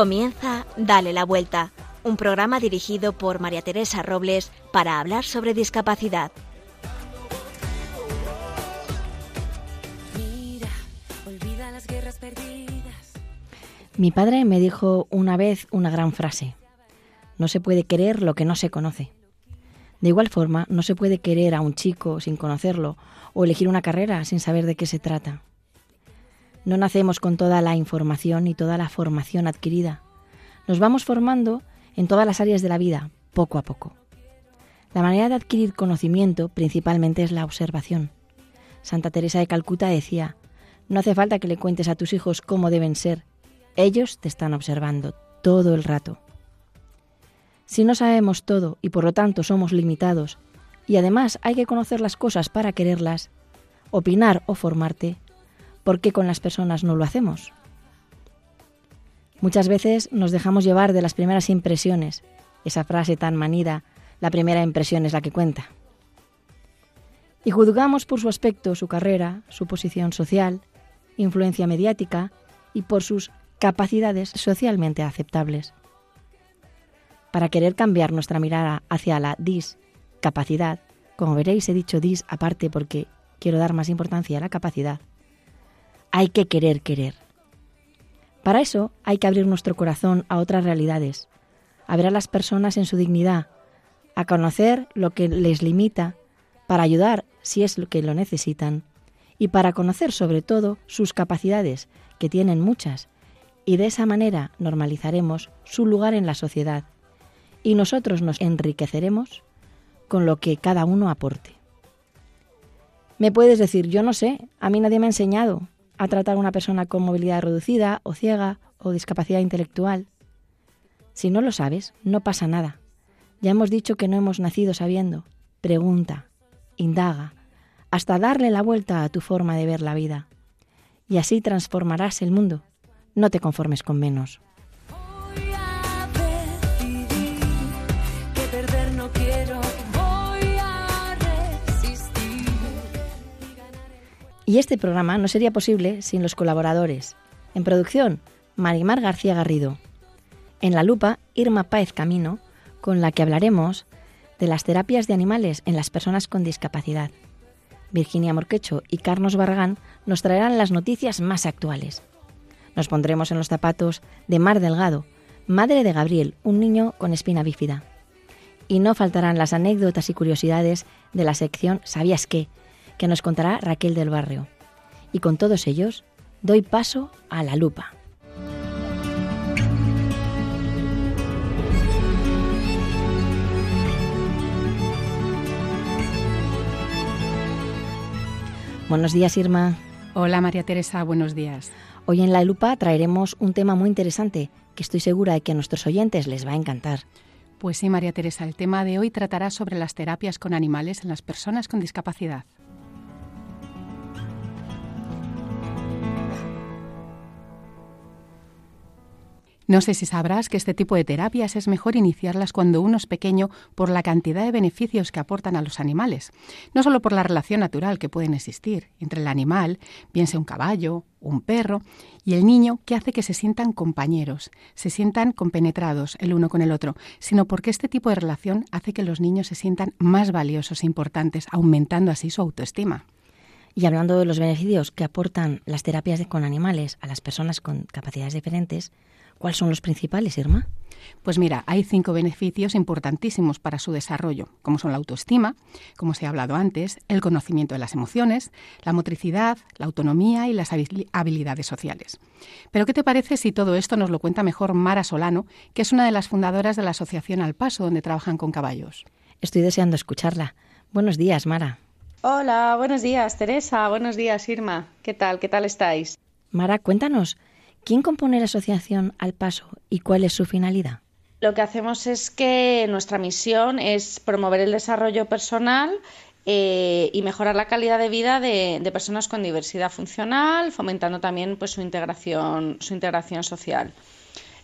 Comienza Dale la Vuelta, un programa dirigido por María Teresa Robles para hablar sobre discapacidad. Mi padre me dijo una vez una gran frase. No se puede querer lo que no se conoce. De igual forma, no se puede querer a un chico sin conocerlo o elegir una carrera sin saber de qué se trata. No nacemos con toda la información y toda la formación adquirida. Nos vamos formando en todas las áreas de la vida, poco a poco. La manera de adquirir conocimiento principalmente es la observación. Santa Teresa de Calcuta decía, no hace falta que le cuentes a tus hijos cómo deben ser, ellos te están observando todo el rato. Si no sabemos todo y por lo tanto somos limitados, y además hay que conocer las cosas para quererlas, opinar o formarte, ¿por qué con las personas no lo hacemos? Muchas veces nos dejamos llevar de las primeras impresiones, esa frase tan manida, la primera impresión es la que cuenta. Y juzgamos por su aspecto, su carrera, su posición social, influencia mediática y por sus capacidades socialmente aceptables. Para querer cambiar nuestra mirada hacia la discapacidad, como veréis he dicho dis aparte porque quiero dar más importancia a la capacidad, hay que querer querer. Para eso hay que abrir nuestro corazón a otras realidades, a ver a las personas en su dignidad, a conocer lo que les limita, para ayudar si es lo que lo necesitan, y para conocer sobre todo sus capacidades, que tienen muchas, y de esa manera normalizaremos su lugar en la sociedad y nosotros nos enriqueceremos con lo que cada uno aporte. Me puedes decir, yo no sé, a mí nadie me ha enseñado a tratar a una persona con movilidad reducida o ciega o discapacidad intelectual. Si no lo sabes, no pasa nada. Ya hemos dicho que no hemos nacido sabiendo. Pregunta, indaga, hasta darle la vuelta a tu forma de ver la vida. Y así transformarás el mundo no te conformes con menos. Y este programa no sería posible sin los colaboradores. En producción, Marimar García Garrido. En la lupa, Irma Páez Camino, con la que hablaremos de las terapias de animales en las personas con discapacidad. Virginia Morquecho y Carlos Barragán nos traerán las noticias más actuales. Nos pondremos en los zapatos de Mar Delgado, madre de Gabriel, un niño con espina bífida. Y no faltarán las anécdotas y curiosidades de la sección ¿Sabías qué? Que nos contará Raquel del Barrio. Y con todos ellos, doy paso a la lupa. Buenos días, Irma. Hola, María Teresa, buenos días. Hoy en La Lupa traeremos un tema muy interesante que estoy segura de que a nuestros oyentes les va a encantar. Pues sí, María Teresa, el tema de hoy tratará sobre las terapias con animales en las personas con discapacidad. No sé si sabrás que este tipo de terapias es mejor iniciarlas cuando uno es pequeño por la cantidad de beneficios que aportan a los animales, no solo por la relación natural que pueden existir entre el animal, bien sea un caballo, un perro, y el niño que hace que se sientan compañeros, se sientan compenetrados el uno con el otro, sino porque este tipo de relación hace que los niños se sientan más valiosos e importantes, aumentando así su autoestima. Y hablando de los beneficios que aportan las terapias con animales a las personas con capacidades diferentes, ¿Cuáles son los principales, Irma? Pues mira, hay cinco beneficios importantísimos para su desarrollo, como son la autoestima, como se ha hablado antes, el conocimiento de las emociones, la motricidad, la autonomía y las habilidades sociales. Pero ¿qué te parece si todo esto nos lo cuenta mejor Mara Solano, que es una de las fundadoras de la Asociación Al Paso, donde trabajan con caballos? Estoy deseando escucharla. Buenos días, Mara. Hola, buenos días, Teresa. Buenos días, Irma. ¿Qué tal? ¿Qué tal estáis? Mara, cuéntanos, ¿Quién compone la asociación Al Paso y cuál es su finalidad? Lo que hacemos es que nuestra misión es promover el desarrollo personal eh, y mejorar la calidad de vida de, personas con diversidad funcional, fomentando también pues, su, integración, su integración social.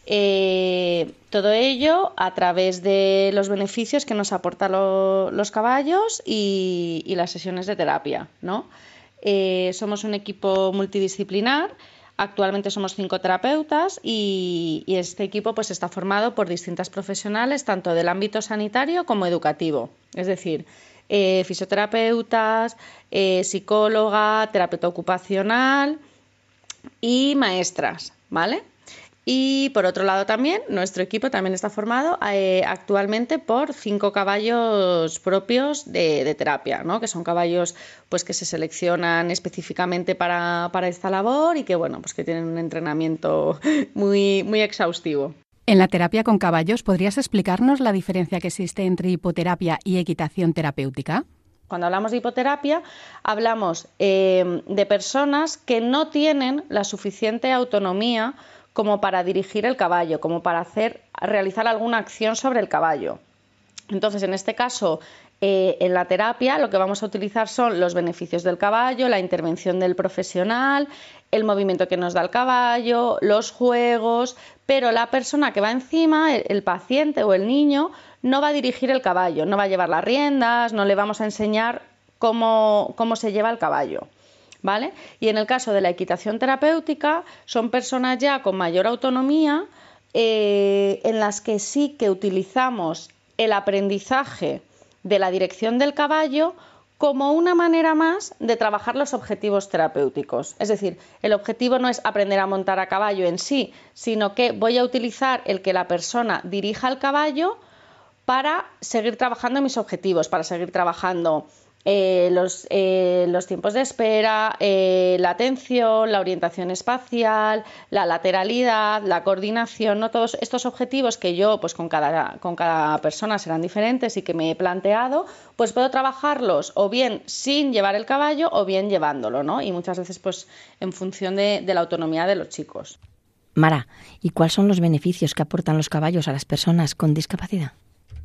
Eh, todo ello a través de los beneficios que nos aportan los caballos y, las sesiones de terapia. ¿no? Eh, somos un equipo multidisciplinar Actualmente somos cinco terapeutas y, este equipo pues está formado por distintas profesionales, tanto del ámbito sanitario como educativo. Es decir, eh, fisioterapeutas, eh, psicóloga, terapeuta ocupacional y maestras, ¿vale? Y por otro lado también, nuestro equipo también está formado eh, actualmente por cinco caballos propios de, terapia, ¿no? que son caballos pues, que se seleccionan específicamente para, esta labor y que, bueno, pues que tienen un entrenamiento muy, muy exhaustivo. En la terapia con caballos, ¿podrías explicarnos la diferencia que existe entre hipoterapia y equitación terapéutica? Cuando hablamos de hipoterapia, hablamos eh, de personas que no tienen la suficiente autonomía como para dirigir el caballo, como para hacer, realizar alguna acción sobre el caballo. Entonces, en este caso, eh, en la terapia lo que vamos a utilizar son los beneficios del caballo, la intervención del profesional, el movimiento que nos da el caballo, los juegos, pero la persona que va encima, el paciente o el niño, no va a dirigir el caballo, no va a llevar las riendas, no le vamos a enseñar cómo, cómo se lleva el caballo. ¿Vale? Y en el caso de la equitación terapéutica, son personas ya con mayor autonomía eh, en las que sí que utilizamos el aprendizaje de la dirección del caballo como una manera más de trabajar los objetivos terapéuticos. Es decir, el objetivo no es aprender a montar a caballo en sí, sino que voy a utilizar el que la persona dirija el caballo para seguir trabajando mis objetivos, para seguir trabajando eh, los, eh, los, tiempos de espera, eh, la atención, la orientación espacial, la lateralidad, la coordinación, ¿no? todos estos objetivos que yo pues con cada, con cada persona serán diferentes y que me he planteado, pues puedo trabajarlos o bien sin llevar el caballo o bien llevándolo, ¿no? Y muchas veces pues en función de, de la autonomía de los chicos. Mara, ¿y cuáles son los beneficios que aportan los caballos a las personas con discapacidad?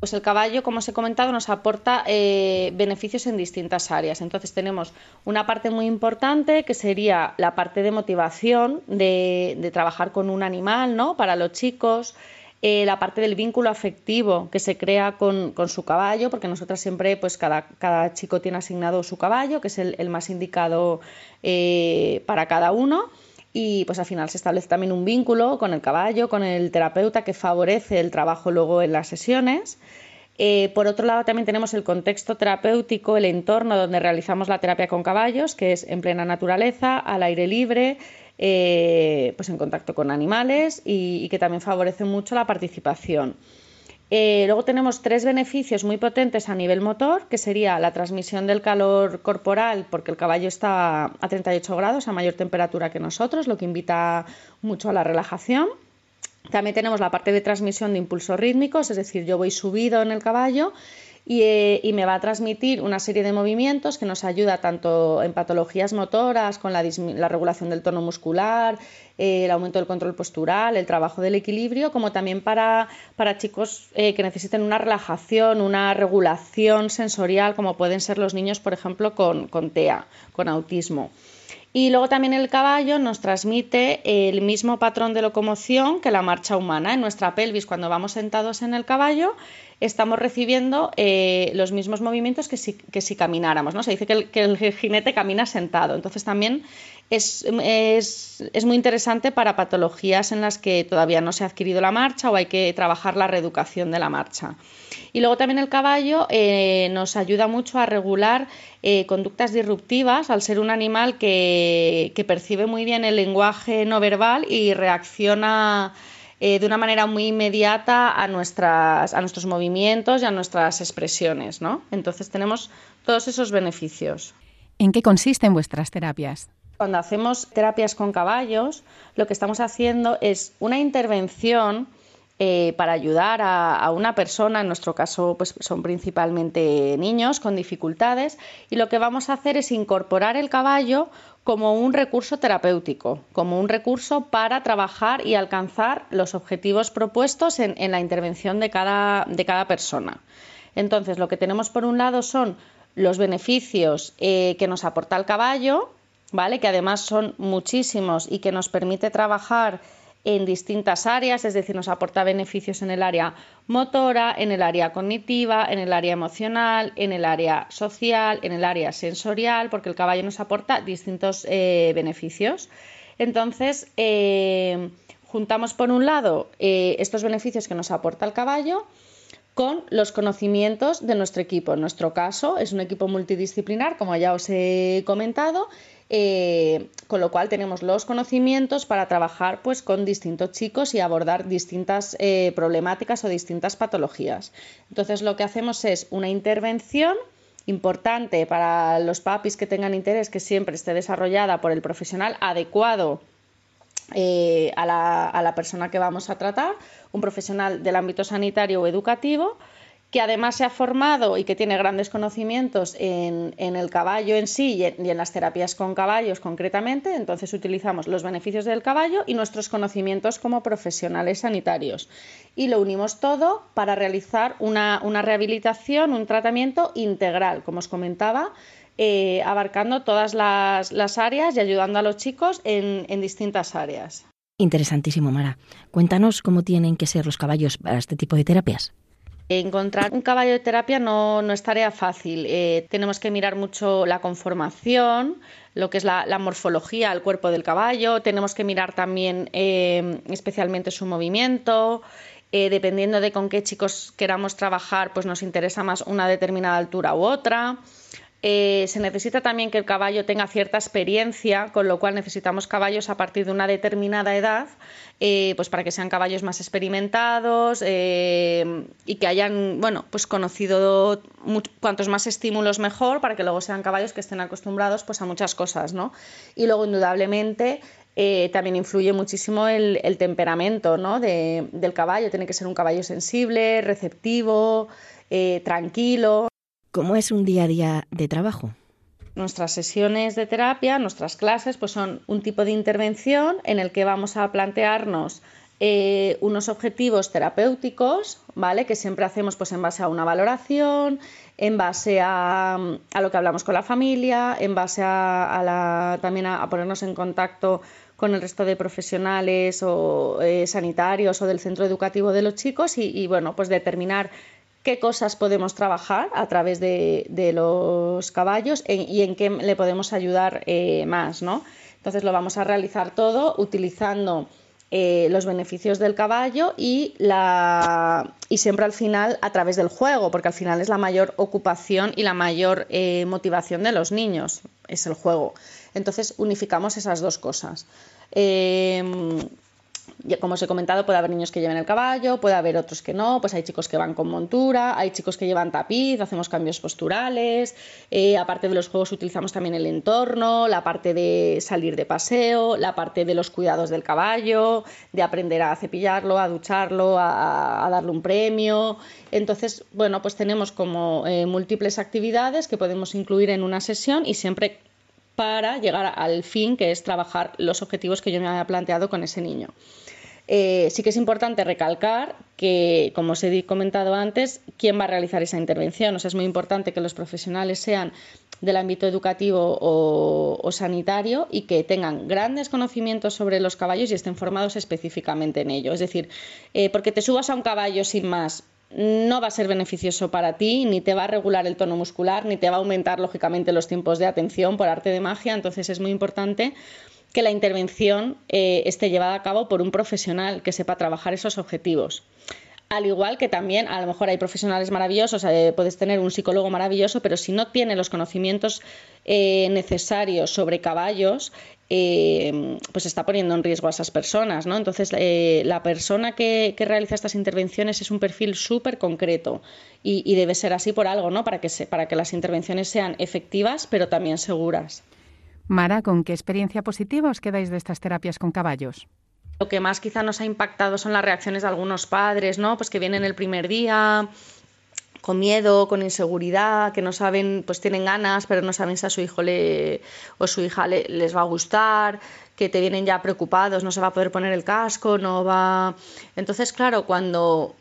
Pues el caballo, como os he comentado, nos aporta eh, beneficios en distintas áreas. Entonces tenemos una parte muy importante que sería la parte de motivación de, trabajar con un animal, ¿no? Para los chicos. Eh, la parte del vínculo afectivo que se crea con, su caballo, porque nosotras siempre, pues cada, cada, chico tiene asignado su caballo, que es el, más indicado eh, para cada uno y pues al final se establece también un vínculo con el caballo, con el terapeuta que favorece el trabajo luego en las sesiones. Eh, por otro lado, también tenemos el contexto terapéutico, el entorno donde realizamos la terapia con caballos, que es en plena naturaleza, al aire libre, eh, pues en contacto con animales y que también favorece mucho la participación. Eh, luego tenemos tres beneficios muy potentes a nivel motor, que sería la transmisión del calor corporal, porque el caballo está a 38 grados, a mayor temperatura que nosotros, lo que invita mucho a la relajación. También tenemos la parte de transmisión de impulsos rítmicos, es decir, yo voy subido en el caballo eh, y, me va a transmitir una serie de movimientos que nos ayuda tanto en patologías motoras, con la, regulación del tono muscular, eh, el aumento del control postural, el trabajo del equilibrio, como también para, chicos eh, que necesiten una relajación, una regulación sensorial, como pueden ser los niños, por ejemplo, con, con TEA, con autismo. Y luego también el caballo nos transmite el mismo patrón de locomoción que la marcha humana. En nuestra pelvis, cuando vamos sentados en el caballo, estamos recibiendo eh, los mismos movimientos que si, que si camináramos. ¿no? Se dice que el, jinete camina sentado. Entonces también es, muy interesante para patologías en las que todavía no se ha adquirido la marcha o hay que trabajar la reeducación de la marcha. Y luego también el caballo eh, nos ayuda mucho a regular eh, conductas disruptivas al ser un animal que, que percibe muy bien el lenguaje no verbal y reacciona eh, de una manera muy inmediata a, nuestras, a nuestros movimientos y a nuestras expresiones, ¿no? Entonces tenemos todos esos beneficios. ¿En qué consisten vuestras terapias? Cuando hacemos terapias con caballos, lo que estamos haciendo es una intervención eh, para ayudar a, una persona, en nuestro caso pues son principalmente niños con dificultades, y lo que vamos a hacer es incorporar el caballo como un recurso terapéutico, como un recurso para trabajar y alcanzar los objetivos propuestos en, la intervención de cada, de cada, persona. Entonces, lo que tenemos por un lado son los beneficios eh, que nos aporta el caballo, ¿vale? que además son muchísimos y que nos permite trabajar en distintas áreas, es decir, nos aporta beneficios en el área motora, en el área cognitiva, en el área emocional, en el área social, en el área sensorial, porque el caballo nos aporta distintos eh, beneficios. Entonces, eh, juntamos por un lado eh, estos beneficios que nos aporta el caballo con los conocimientos de nuestro equipo. En nuestro caso es un equipo multidisciplinar, como ya os he comentado, eh, con lo cual tenemos los conocimientos para trabajar pues, con distintos chicos y abordar distintas eh, problemáticas o distintas patologías. Entonces lo que hacemos es una intervención importante para los papis que tengan interés que siempre esté desarrollada por el profesional adecuado eh, a, la, persona que vamos a tratar, un profesional del ámbito sanitario o educativo, que además se ha formado y que tiene grandes conocimientos en, el caballo en sí y en, las terapias con caballos concretamente. Entonces utilizamos los beneficios del caballo y nuestros conocimientos como profesionales sanitarios. Y lo unimos todo para realizar una, una rehabilitación, un tratamiento integral, como os comentaba, eh, abarcando todas las, áreas y ayudando a los chicos en, distintas áreas. Interesantísimo, Mara. Cuéntanos cómo tienen que ser los caballos para este tipo de terapias. Encontrar un caballo de terapia no, es tarea fácil. Eh, tenemos que mirar mucho la conformación, lo que es la, morfología, el cuerpo del caballo. Tenemos que mirar también eh, especialmente su movimiento. dependiendo de con qué chicos queramos trabajar, pues nos interesa más una determinada altura u otra. Eh, se necesita también que el caballo tenga cierta experiencia, con lo cual necesitamos caballos a partir de una determinada edad, eh, pues para que sean caballos más experimentados eh, y que hayan, bueno, pues conocido cuantos más estímulos mejor, para que luego sean caballos que estén acostumbrados pues a muchas cosas, ¿no? Y luego, indudablemente, también influye muchísimo el, temperamento ¿no? del caballo. Tiene que ser un caballo sensible, receptivo, tranquilo. ¿Cómo es un día a día de trabajo? Nuestras sesiones de terapia, nuestras clases, pues son un tipo de intervención en el que vamos a plantearnos eh, unos objetivos terapéuticos, ¿vale? Que siempre hacemos pues en base a una valoración, en base a, lo que hablamos con la familia, en base a, también a, ponernos en contacto con el resto de profesionales o eh, sanitarios o del centro educativo de los chicos y, y bueno, pues determinar qué cosas podemos trabajar a través de, los caballos y en qué le podemos ayudar eh, más, ¿no? Entonces lo vamos a realizar todo utilizando eh, los beneficios del caballo y, siempre al final a través del juego, porque al final es la mayor ocupación y la mayor eh, motivación de los niños, es el juego. Entonces unificamos esas dos cosas como os he comentado, puede haber niños que lleven el caballo, puede haber otros que no, pues hay chicos que van con montura, hay chicos que llevan tapiz, hacemos cambios posturales, eh, aparte de los juegos utilizamos también el entorno, la parte de salir de paseo, la parte de los cuidados del caballo, de aprender a cepillarlo, a ducharlo, a, darle un premio. Entonces, bueno, pues tenemos como eh, múltiples actividades que podemos incluir en una sesión y siempre para llegar al fin, que es trabajar los objetivos que yo me había planteado con ese niño. Eh, sí que es importante recalcar que, como os he comentado antes, quién va a realizar esa intervención. O sea, es muy importante que los profesionales sean del ámbito educativo o, sanitario y que tengan grandes conocimientos sobre los caballos y estén formados específicamente en ello. Es decir, eh, porque te subas a un caballo sin más no va a ser beneficioso para ti, ni te va a regular el tono muscular, ni te va a aumentar lógicamente los tiempos de atención por arte de magia. Entonces es muy importante que la intervención eh, esté llevada a cabo por un profesional que sepa trabajar esos objetivos. Al igual que también, a lo mejor hay profesionales maravillosos, eh, puedes tener un psicólogo maravilloso, pero si no tiene los conocimientos eh, necesarios sobre caballos, pues está poniendo en riesgo a esas personas, ¿no? Entonces, la persona que, realiza estas intervenciones es un perfil súper concreto y, y, debe ser así por algo, ¿no? Para que, se, para que las intervenciones sean efectivas, pero también seguras. Mara, ¿con qué experiencia positiva os quedáis de estas terapias con caballos? Lo que más quizá nos ha impactado son las reacciones de algunos padres, ¿no? Pues que vienen el primer día con miedo, con inseguridad, que no saben, pues tienen ganas, pero no saben si a su hijo le, o su hija les va a gustar, que te vienen ya preocupados, no se va a poder poner el casco, no va. Entonces, claro, cuando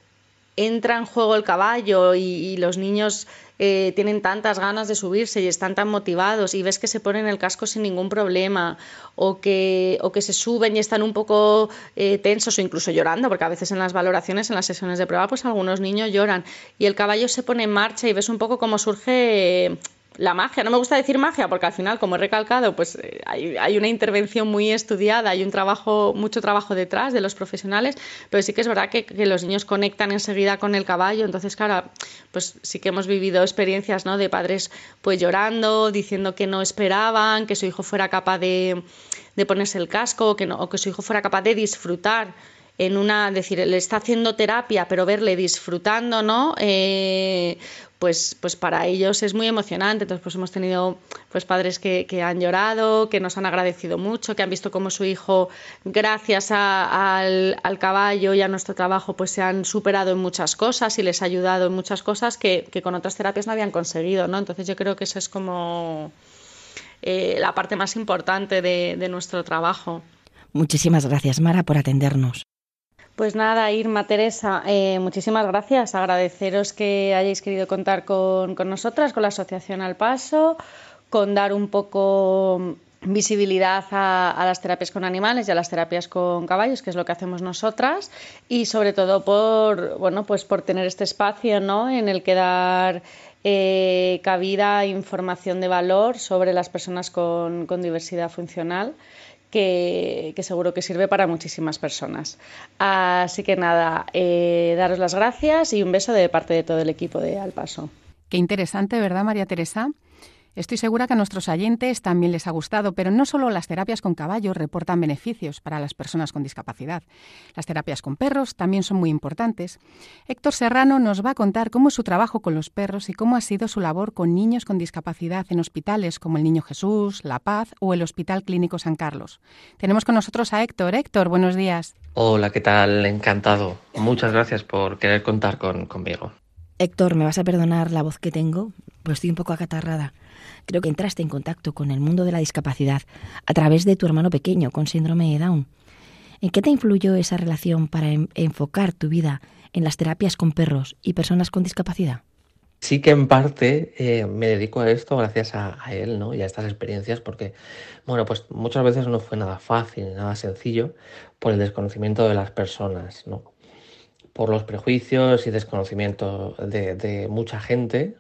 entra en juego el caballo y los niños eh, tienen tantas ganas de subirse y están tan motivados y ves que se ponen el casco sin ningún problema o que, o que se suben y están un poco eh, tensos o incluso llorando, porque a veces en las valoraciones, en las sesiones de prueba, pues algunos niños lloran y el caballo se pone en marcha y ves un poco cómo surge la magia, no me gusta decir magia porque al final, como he recalcado, pues eh, hay, una intervención muy estudiada, hay un trabajo, mucho trabajo detrás de los profesionales, pero sí que es verdad que, los niños conectan enseguida con el caballo, entonces claro, pues sí que hemos vivido experiencias ¿no? de padres pues llorando, diciendo que no esperaban que su hijo fuera capaz de, ponerse el casco que no, o que su hijo fuera capaz de disfrutar en una, decir, le está haciendo terapia, pero verle disfrutando, ¿no? Eh, pues, pues para ellos es muy emocionante. Entonces, pues hemos tenido pues padres que, han llorado, que nos han agradecido mucho, que han visto cómo su hijo, gracias al, caballo y a nuestro trabajo, pues se han superado en muchas cosas y les ha ayudado en muchas cosas que, con otras terapias no habían conseguido, ¿no? Entonces yo creo que eso es como eh, la parte más importante de, de nuestro trabajo. Muchísimas gracias, Mara, por atendernos. Pues nada, Irma, Teresa, eh, muchísimas gracias. Agradeceros que hayáis querido contar con, nosotras, con la Asociación Al Paso, con dar un poco visibilidad a, las terapias con animales y a las terapias con caballos, que es lo que hacemos nosotras, y sobre todo por, bueno, pues por tener este espacio ¿no? en el que dar eh, cabida información de valor sobre las personas con diversidad funcional que, seguro que sirve para muchísimas personas. Así que nada, eh, daros las gracias y un beso de parte de todo el equipo de Al Paso. Qué interesante, ¿verdad, María Teresa? Estoy segura que a nuestros oyentes también les ha gustado, pero no solo las terapias con caballos reportan beneficios para las personas con discapacidad. Las terapias con perros también son muy importantes. Héctor Serrano nos va a contar cómo es su trabajo con los perros y cómo ha sido su labor con niños con discapacidad en hospitales como el Niño Jesús, La Paz o el Hospital Clínico San Carlos. Tenemos con nosotros a Héctor. Héctor, buenos días. Hola, ¿qué tal? Encantado. Muchas gracias por querer contar conmigo. Héctor, me vas a perdonar la voz que tengo, pues estoy un poco acatarrada. Creo que entraste en contacto con el mundo de la discapacidad a través de tu hermano pequeño con síndrome de Down. ¿En qué te influyó esa relación para enfocar tu vida en las terapias con perros y personas con discapacidad? Sí que en parte eh, me dedico a esto gracias a, él ¿no? y a estas experiencias porque, bueno, pues muchas veces no fue nada fácil, nada sencillo por el desconocimiento de las personas, ¿no? por los prejuicios y desconocimiento de, mucha gente,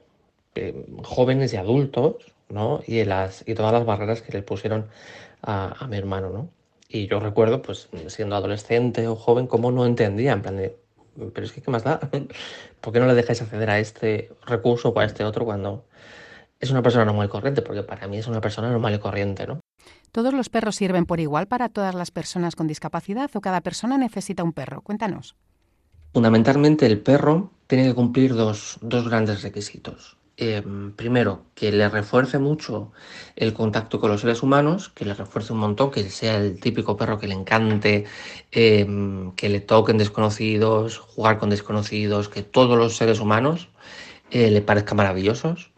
eh, jóvenes y adultos, ¿no? Y, las, y todas las barreras que le pusieron a, mi hermano, ¿no? Y yo recuerdo, pues, siendo adolescente o joven, cómo no entendía, en plan de, pero es que, ¿qué más da? ¿Por qué no le dejáis acceder a este recurso o a este otro cuando es una persona normal y corriente? Porque para mí es una persona normal y corriente, ¿no? ¿Todos los perros sirven por igual para todas las personas con discapacidad o cada persona necesita un perro? Cuéntanos. Fundamentalmente el perro tiene que cumplir dos, dos grandes requisitos. Em, primero, que le refuerce mucho el contacto con los seres humanos, que le refuerce un montón, que sea el típico perro que le encante, em, que le toquen desconocidos, jugar con desconocidos, que todos los seres humanos eh, le parezcan maravillosos.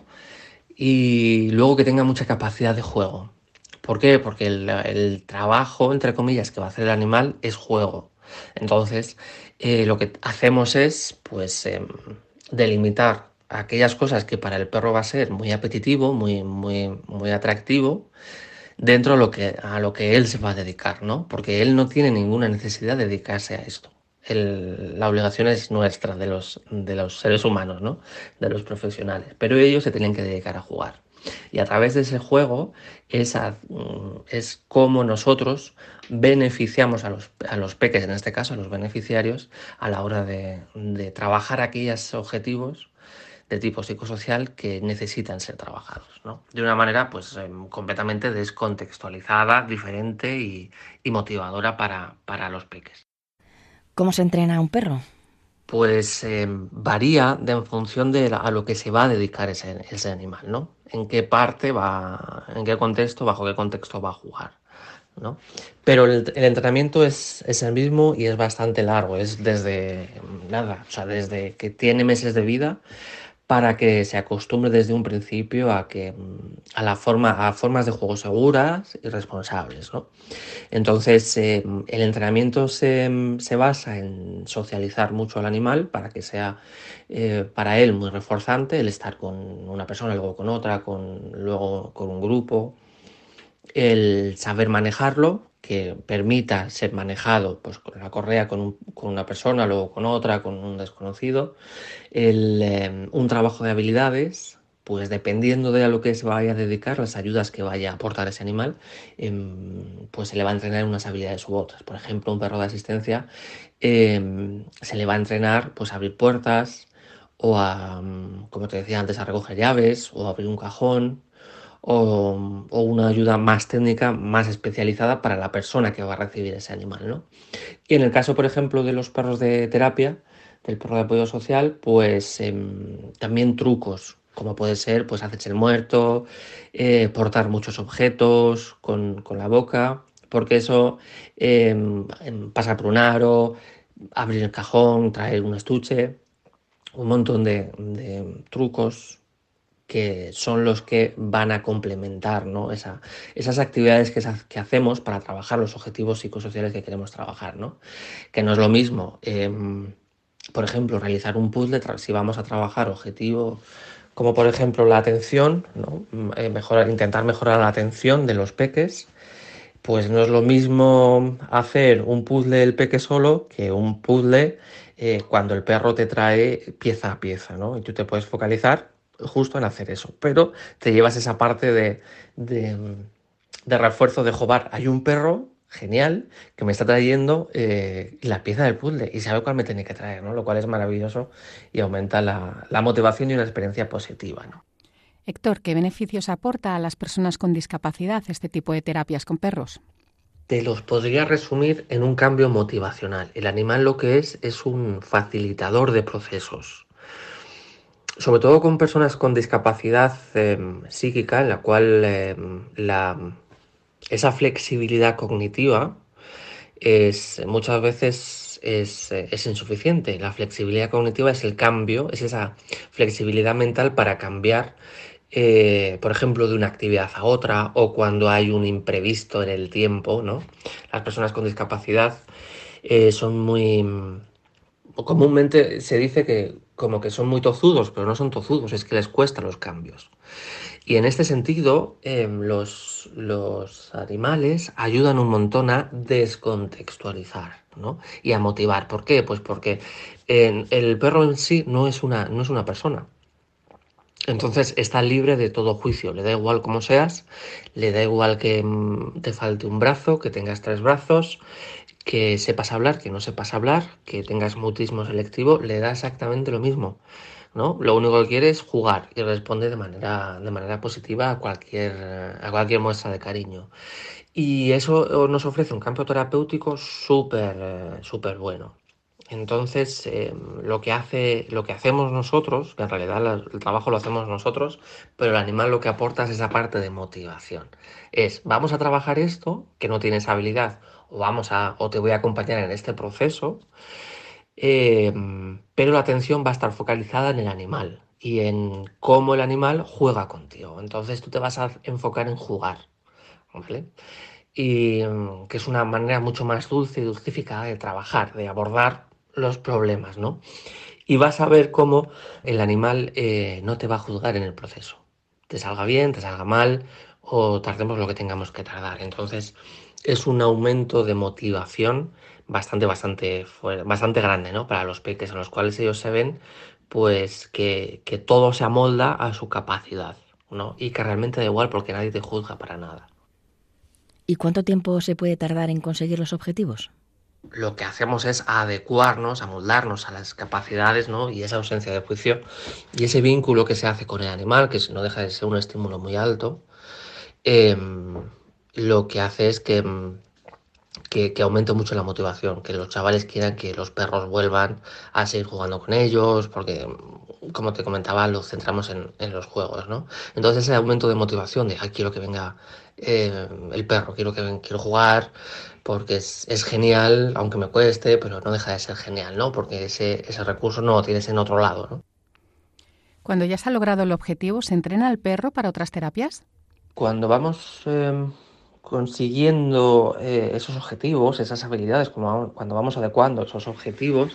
Y luego que tenga mucha capacidad de juego. ¿Por qué? Porque el, el trabajo, entre comillas, que va a hacer el animal es juego. Entonces, eh, lo que hacemos es, pues, em, delimitar aquellas cosas que para el perro va a ser muy apetitivo, muy, muy, muy atractivo, dentro de lo que, a lo que él se va a dedicar, ¿no? Porque él no tiene ninguna necesidad de dedicarse a esto. la obligación es nuestra, de los, de los seres humanos, ¿no? De los profesionales. Pero ellos se tienen que dedicar a jugar. Y a través de ese juego es, mm, es como nosotros beneficiamos a los, a los peques, en este caso a los beneficiarios, a la hora de, de trabajar aquellos objetivos de tipo psicosocial que necesitan ser trabajados, ¿no? De una manera pues em, completamente descontextualizada, diferente y, motivadora para, para, los peques. ¿Cómo se entrena un perro? Pues em, varía de, en función de a lo que se va a dedicar ese, ese animal, ¿no? En qué parte va, en qué contexto, bajo qué contexto va a jugar. ¿no? Pero el, entrenamiento es, es, el mismo y es bastante largo, es desde nada, o sea, desde que tiene meses de vida para que se acostumbre desde un principio a que mm, a la forma a formas de juego seguras y responsables ¿no? entonces eh, el entrenamiento se, se, basa en socializar mucho al animal para que sea eh, para él muy reforzante el estar con una persona luego con otra con luego con un grupo el saber manejarlo que permita ser manejado pues, con la correa con, una persona, luego con otra, con un desconocido, em, un trabajo de habilidades pues dependiendo de a lo que se vaya a dedicar, las ayudas que vaya a aportar ese animal, em, pues se le va a entrenar unas habilidades u otras. Por ejemplo, un perro de asistencia em, se le va a entrenar pues a abrir puertas o a, mm, como te decía antes, a recoger llaves o a abrir un cajón o, una ayuda más técnica, más especializada para la persona que va a recibir ese animal, ¿no? Y en el caso, por ejemplo, de los perros de terapia, del perro de apoyo social, pues em, también trucos, como puede ser pues hacerse el muerto, eh, portar muchos objetos con, con, la boca, porque eso eh, pasar por un aro, abrir el cajón, traer un estuche, un montón de trucos que son los que van a complementar ¿no? Esa, esas actividades que, hacemos para trabajar los objetivos psicosociales que queremos trabajar, ¿no? que no es lo mismo. Eh, por ejemplo, realizar un puzzle, si vamos a trabajar objetivo como por ejemplo la atención, ¿no? Eh, mejorar, intentar mejorar la atención de los peques, pues no es lo mismo hacer un puzzle del peque solo que un puzzle eh, cuando el perro te trae pieza a pieza, ¿no? Y tú te puedes focalizar justo en hacer eso, pero te llevas esa parte de, de, de refuerzo de jobar. Hay un perro genial que me está trayendo eh, la pieza del puzzle y sabe cuál me tiene que traer, ¿no? Lo cual es maravilloso y aumenta la, la motivación y una experiencia positiva, ¿no? Héctor, ¿qué beneficios aporta a las personas con discapacidad este tipo de terapias con perros? Te los podría resumir en un cambio motivacional. El animal lo que es es un facilitador de procesos. Sobre todo con personas con discapacidad eh, psíquica, en la cual eh, la esa flexibilidad cognitiva es muchas veces es, es, insuficiente. La flexibilidad cognitiva es el cambio, es esa flexibilidad mental para cambiar, eh, por ejemplo, de una actividad a otra o cuando hay un imprevisto en el tiempo, ¿no? Las personas con discapacidad eh, son muy... Comúnmente se dice que como que son muy tozudos, pero no son tozudos, es que les cuesta los cambios. Y en este sentido, eh, los, los, animales ayudan un montón a descontextualizar ¿no? y a motivar. ¿Por qué? Pues porque el perro en sí no es, una, no es una persona. Entonces está libre de todo juicio, le da igual cómo seas, le da igual que mm, te falte un brazo, que tengas tres brazos, que sepas hablar, que no sepas hablar, que tengas mutismo selectivo, le da exactamente lo mismo. ¿no? Lo único que quiere es jugar y responde de manera, de manera positiva a cualquier, a cualquier muestra de cariño. Y eso nos ofrece un campo terapéutico súper súper bueno. Entonces, eh, lo, que hace, lo que hacemos nosotros, que en realidad el trabajo lo hacemos nosotros, pero el animal lo que aporta es esa parte de motivación. Es, vamos a trabajar esto, que no tienes habilidad, vamos a, o te voy a acompañar en este proceso, Em, pero la atención va a estar focalizada en el animal y en cómo el animal juega contigo. Entonces tú te vas a enfocar en jugar. Y em, que es una manera mucho más dulce y dulcificada de trabajar, de abordar los problemas, ¿no? Y vas a ver cómo el animal eh, no te va a juzgar en el proceso. Te salga bien, te salga mal o tardemos lo que tengamos que tardar. Entonces es un aumento de motivación bastante, bastante, bastante grande, ¿no? Para los peques en los cuales ellos se ven, pues que, que todo se amolda a su capacidad, ¿no? Y que realmente da igual porque nadie te juzga para nada. ¿Y cuánto tiempo se puede tardar en conseguir los objetivos? Lo que hacemos es adecuarnos, amoldarnos a las capacidades ¿no? y esa ausencia de juicio y ese vínculo que se hace con el animal, que no deja de ser un estímulo muy alto, eh, lo que hace es que que, aumente mucho la motivación, que los chavales quieran que los perros vuelvan a seguir jugando con ellos, porque, como te comentaba, lo centramos en, los juegos, ¿no? Entonces ese aumento de motivación de, quiero que venga eh, el perro, quiero que quiero jugar, porque es, es, genial, aunque me cueste, pero no deja de ser genial, ¿no? Porque ese, ese recurso no lo tienes en otro lado, ¿no? Cuando ya se ha logrado el objetivo, ¿se entrena al perro para otras terapias? Cuando vamos... Eh consiguiendo eh, esos objetivos, esas habilidades, cuando vamos adecuando esos objetivos,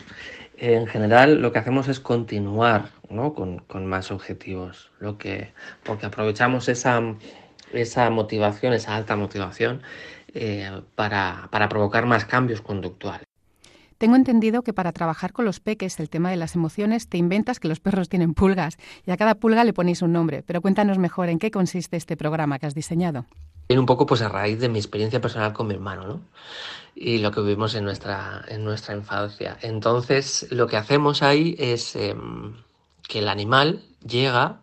en general lo que hacemos es continuar con, más objetivos, porque aprovechamos esa, motivación, esa alta motivación, eh, para provocar más cambios conductuales. Tengo entendido que para trabajar con los peques el tema de las emociones te inventas que los perros tienen pulgas y a cada pulga le ponéis un nombre. Pero cuéntanos mejor en qué consiste este programa que has diseñado. Viene un poco pues a raíz de mi experiencia personal con mi hermano, ¿no? Y lo que vivimos en nuestra, en nuestra infancia. Entonces, lo que hacemos ahí es em, que el animal llega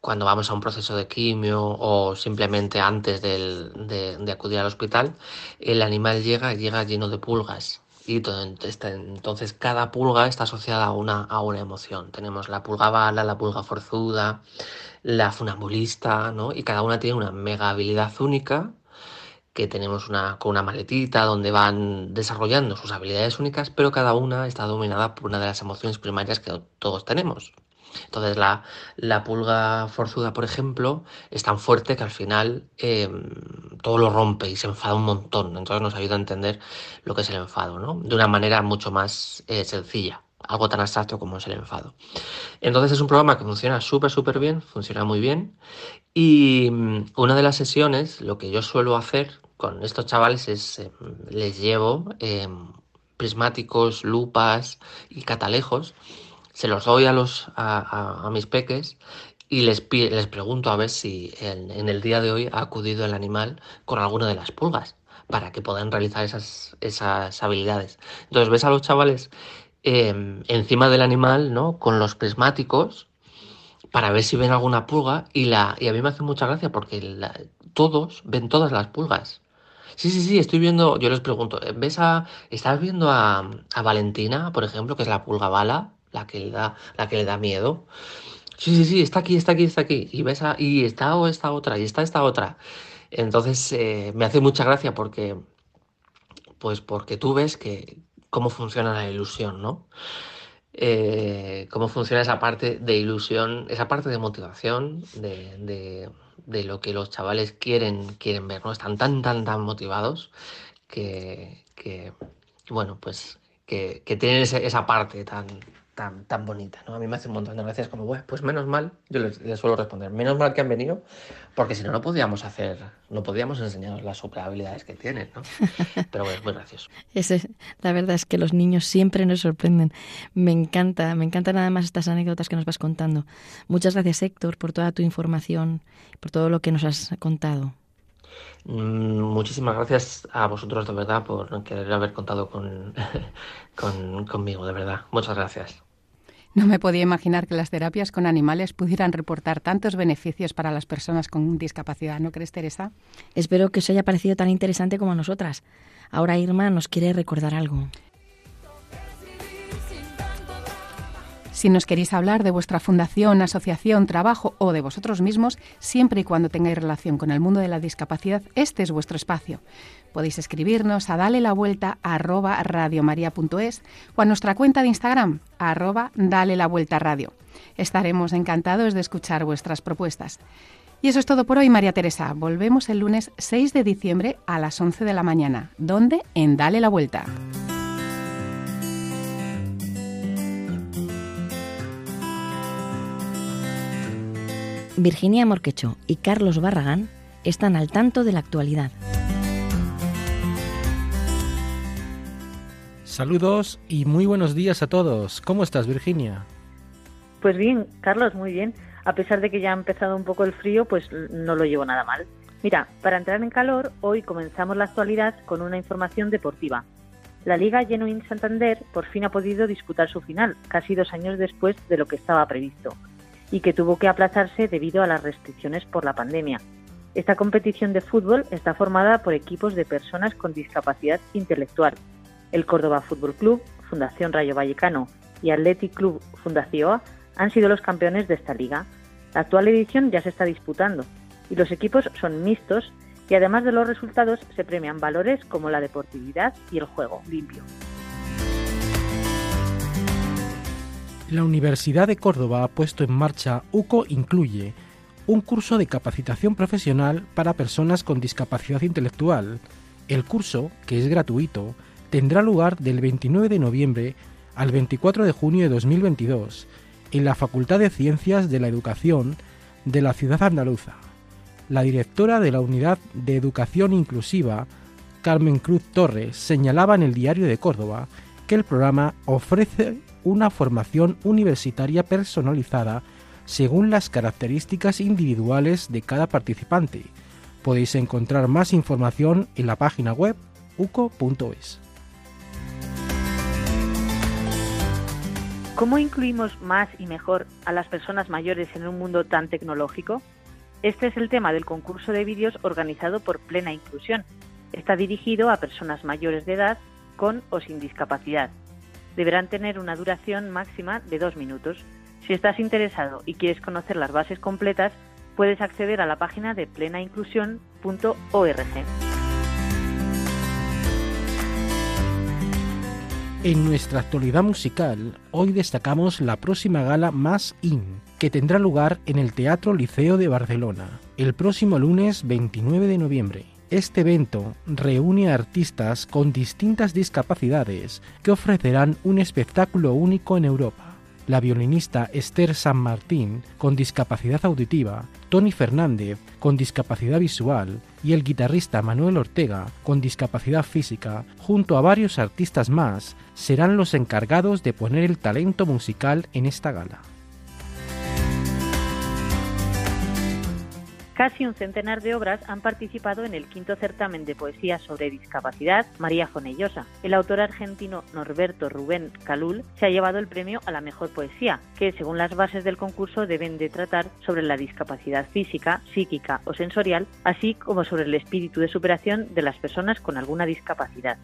cuando vamos a un proceso de quimio o simplemente antes de, acudir al hospital, el animal llega llega lleno de pulgas. Y entonces cada pulga está asociada a una, a una emoción. Tenemos la pulga bala, la pulga forzuda, la funambulista, ¿no? Y cada una tiene una mega habilidad única que tenemos una, con una maletita donde van desarrollando sus habilidades únicas, pero cada una está dominada por una de las emociones primarias que todos tenemos. Entonces la, la, pulga forzuda, por ejemplo, es tan fuerte que al final em, todo lo rompe y se enfada un montón. Entonces nos ayuda a entender lo que es el enfado, ¿no? De una manera mucho más eh, sencilla, algo tan abstracto como es el enfado. Entonces es un programa que funciona súper, súper bien, funciona muy bien. Y mm, una de las sesiones, lo que yo suelo hacer con estos chavales es, em, les llevo em, prismáticos, lupas y catalejos se los doy a, los, a, mis peques y les, les pregunto a ver si en, el día de hoy ha acudido el animal con alguna de las pulgas para que puedan realizar esas, esas habilidades. Entonces ves a los chavales em, encima del animal, ¿no? Con los prismáticos para ver si ven alguna pulga y, la, y a mí me hace mucha gracia porque todos ven todas las pulgas. Sí, sí, sí, estoy viendo, yo les pregunto, ¿ves a, ¿estás viendo a, a Valentina, por ejemplo, que es la pulga bala? La que le da, la que le da miedo. Sí, sí, sí, está aquí, está aquí, está aquí. Y ves y está o esta otra, y está esta otra. Entonces eh, me hace mucha gracia porque, pues porque tú ves que cómo funciona la ilusión, ¿no? Eh, cómo funciona esa parte de ilusión, esa parte de motivación, de, lo que los chavales quieren, quieren ver, ¿no? Están tan, tan, tan motivados que, bueno, pues que, tienen esa parte tan, tan, bonita, ¿no? A mí me hace un montón de gracias como, pues menos mal, yo les, suelo responder, menos mal que han venido, porque si no, no podíamos hacer, no podíamos enseñar las super habilidades que tienen, ¿no? Pero bueno, es muy gracioso. la verdad es que los niños siempre nos sorprenden. Me encanta, me encantan además estas anécdotas que nos vas contando. Muchas gracias, Héctor, por toda tu información, por todo lo que nos has contado. Mm, muchísimas gracias a vosotros de verdad por querer haber contado con, con, conmigo, de verdad. Muchas gracias. No me podía imaginar que las terapias con animales pudieran reportar tantos beneficios para las personas con discapacidad, ¿no crees, Teresa? Espero que os haya parecido tan interesante como a nosotras. Ahora Irma nos quiere recordar algo. Si nos queréis hablar de vuestra fundación, asociación, trabajo o de vosotros mismos, siempre y cuando tengáis relación con el mundo de la discapacidad, este es vuestro espacio. Podéis escribirnos a dale la vuelta o a nuestra cuenta de Instagram arroba dale la vuelta radio. Estaremos encantados de escuchar vuestras propuestas. Y eso es todo por hoy, María Teresa. Volvemos el lunes 6 de diciembre a las 11 de la mañana. ¿Dónde? En Dale la Vuelta. Virginia Morquecho y Carlos Barragán están al tanto de la actualidad. Saludos y muy buenos días a todos. ¿Cómo estás, Virginia? Pues bien, Carlos, muy bien. A pesar de que ya ha empezado un poco el frío, pues no lo llevo nada mal. Mira, para entrar en calor, hoy comenzamos la actualidad con una información deportiva. La Liga Genuine Santander por fin ha podido disputar su final, casi dos años después de lo que estaba previsto y que tuvo que aplazarse debido a las restricciones por la pandemia. Esta competición de fútbol está formada por equipos de personas con discapacidad intelectual. El Córdoba Fútbol Club, Fundación Rayo Vallecano y Athletic Club Fundación han sido los campeones de esta liga. La actual edición ya se está disputando y los equipos son mixtos y además de los resultados se premian valores como la deportividad y el juego limpio. La Universidad de Córdoba ha puesto en marcha UCO Incluye, un curso de capacitación profesional para personas con discapacidad intelectual. El curso, que es gratuito, tendrá lugar del 29 de noviembre al 24 de junio de 2022 en la Facultad de Ciencias de la Educación de la ciudad andaluza. La directora de la Unidad de Educación Inclusiva, Carmen Cruz Torres, señalaba en el Diario de Córdoba que el programa ofrece una formación universitaria personalizada según las características individuales de cada participante. Podéis encontrar más información en la página web uco.es. ¿Cómo incluimos más y mejor a las personas mayores en un mundo tan tecnológico? Este es el tema del concurso de vídeos organizado por Plena Inclusión. Está dirigido a personas mayores de edad con o sin discapacidad. Deberán tener una duración máxima de dos minutos. Si estás interesado y quieres conocer las bases completas, puedes acceder a la página de plenainclusión.org. En nuestra actualidad musical, hoy destacamos la próxima gala Más In, que tendrá lugar en el Teatro Liceo de Barcelona, el próximo lunes 29 de noviembre. Este evento reúne a artistas con distintas discapacidades que ofrecerán un espectáculo único en Europa la violinista Esther San Martín, con discapacidad auditiva, Tony Fernández, con discapacidad visual, y el guitarrista Manuel Ortega, con discapacidad física, junto a varios artistas más, serán los encargados de poner el talento musical en esta gala. Casi un centenar de obras han participado en el quinto certamen de poesía sobre discapacidad María Fonellosa. El autor argentino Norberto Rubén Calul se ha llevado el premio a la mejor poesía, que según las bases del concurso deben de tratar sobre la discapacidad física, psíquica o sensorial, así como sobre el espíritu de superación de las personas con alguna discapacidad.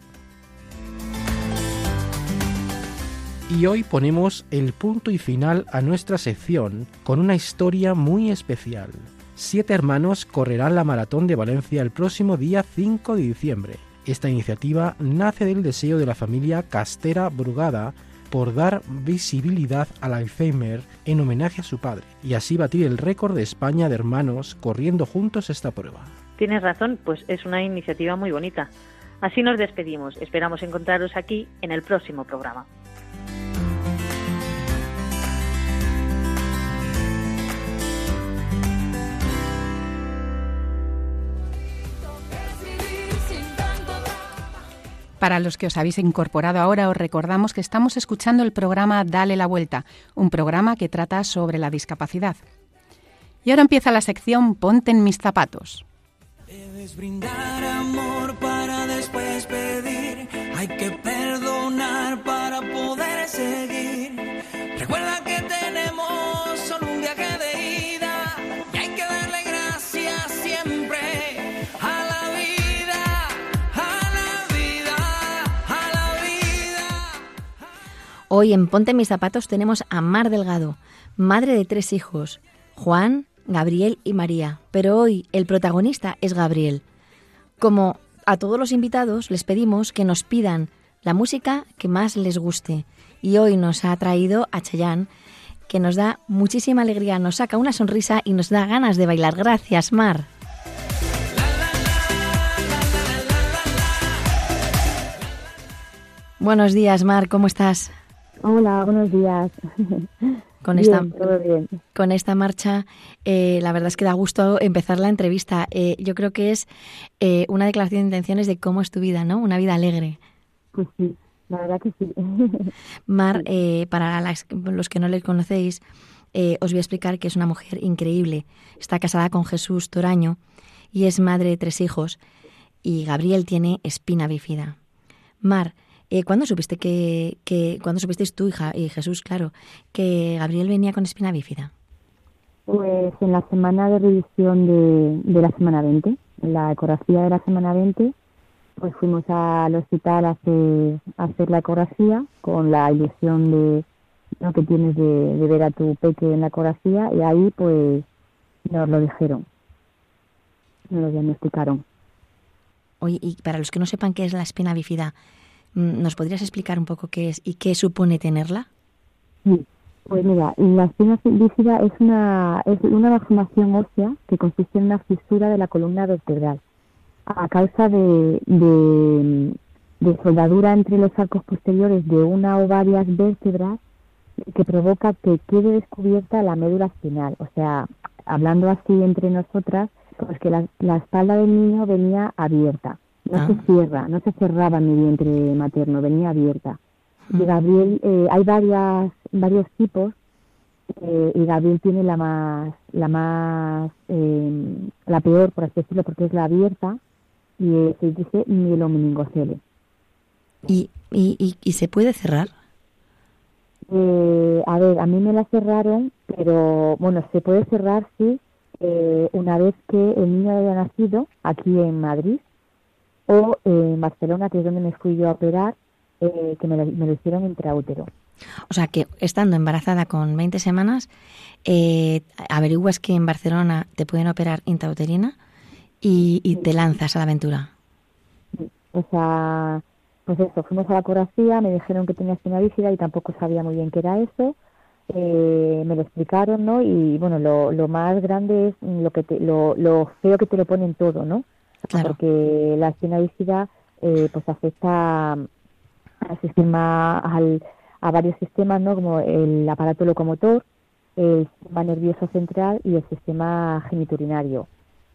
Y hoy ponemos el punto y final a nuestra sección con una historia muy especial siete hermanos correrán la Maratón de Valencia el próximo día 5 de diciembre. Esta iniciativa nace del deseo de la familia Castera Brugada por dar visibilidad al Alzheimer en homenaje a su padre y así batir el récord de España de hermanos corriendo juntos esta prueba. Tienes razón, pues es una iniciativa muy bonita. Así nos despedimos. Esperamos encontraros aquí en el próximo programa. Para los que os habéis incorporado ahora, os recordamos que estamos escuchando el programa Dale la Vuelta, un programa que trata sobre la discapacidad. Y ahora empieza la sección Ponte en mis zapatos. Hoy en Ponte mis zapatos tenemos a Mar Delgado, madre de tres hijos, Juan, Gabriel y María. Pero hoy el protagonista es Gabriel. Como a todos los invitados les pedimos que nos pidan la música que más les guste. Y hoy nos ha traído a Chayán, que nos da muchísima alegría, nos saca una sonrisa y nos da ganas de bailar. Gracias, Mar. Buenos días, Mar, ¿cómo estás? Hola, buenos días. Con Bien, esta, todo bien. con esta marcha, eh, la verdad es que da gusto empezar la entrevista. Eh, yo creo que es eh, una declaración de intenciones de cómo es tu vida, ¿no? Una vida alegre. Pues sí, la verdad que sí. Mar, eh, para las- los que no le conocéis, eh, os voy a explicar que es una mujer increíble. Está casada con Jesús Toraño y es madre de tres hijos. Y Gabriel tiene espina bífida. Mar, eh, ¿cuándo supiste que, que cuándo supisteis tu hija y Jesús, claro, que Gabriel venía con espina bífida? Pues en la semana de revisión de, de la semana 20, en la ecografía de la semana 20, pues fuimos al hospital a hacer, a hacer la ecografía con la ilusión de ¿no? que tienes de, de ver a tu peque en la ecografía y ahí pues nos lo dijeron, nos lo diagnosticaron. Oye, y para los que no sepan qué es la espina bífida, ¿nos podrías explicar un poco qué es y qué supone tenerla? Sí, pues mira, la espina bífida es una, es una malformación ósea que consiste en una fisura de la columna vertebral a causa de, de, de soldadura entre los arcos posteriores de una o varias vértebras que provoca que quede descubierta la médula espinal. O sea, hablando así entre nosotras, pues que la, la espalda del niño venía abierta. No Ah. se cierra, no se cerraba mi vientre materno, venía abierta. Y Gabriel, eh, hay varias, varios tipos eh, y Gabriel tiene la más, la más, eh, la peor, por así decirlo, porque es la abierta y eh, se dice mielomeningocele. ¿Y, y, y, se puede cerrar? Eh, a ver, a mí me la cerraron, pero bueno, se puede cerrar sí eh, una vez que el niño haya nacido aquí en Madrid o en Barcelona, que es donde me fui yo a operar, eh, que me lo, me lo hicieron intraútero. O sea que estando embarazada con 20 semanas, eh, averiguas que en Barcelona te pueden operar intrauterina y, y te lanzas a la aventura. O sea, pues eso, fuimos a la ecografía, me dijeron que tenía espina bífida y tampoco sabía muy bien qué era eso. Eh, me lo explicaron, ¿no? Y bueno, lo, lo más grande es lo que te, lo, lo feo que te lo ponen todo, ¿no? Porque la espina bífida eh, pues afecta al sistema, al, a varios sistemas, ¿no? Como el aparato locomotor, el sistema nervioso central y el sistema geniturinario.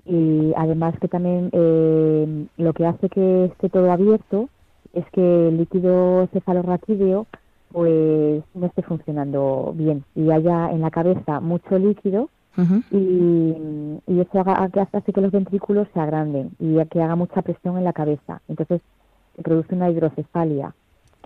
Y además que también eh, lo que hace que esté todo abierto es que el líquido cefalorraquídeo pues no esté funcionando bien y haya en la cabeza mucho líquido Y, y eso haga, hace que los ventrículos se agranden y que haga mucha presión en la cabeza. Entonces se produce una hidrocefalia.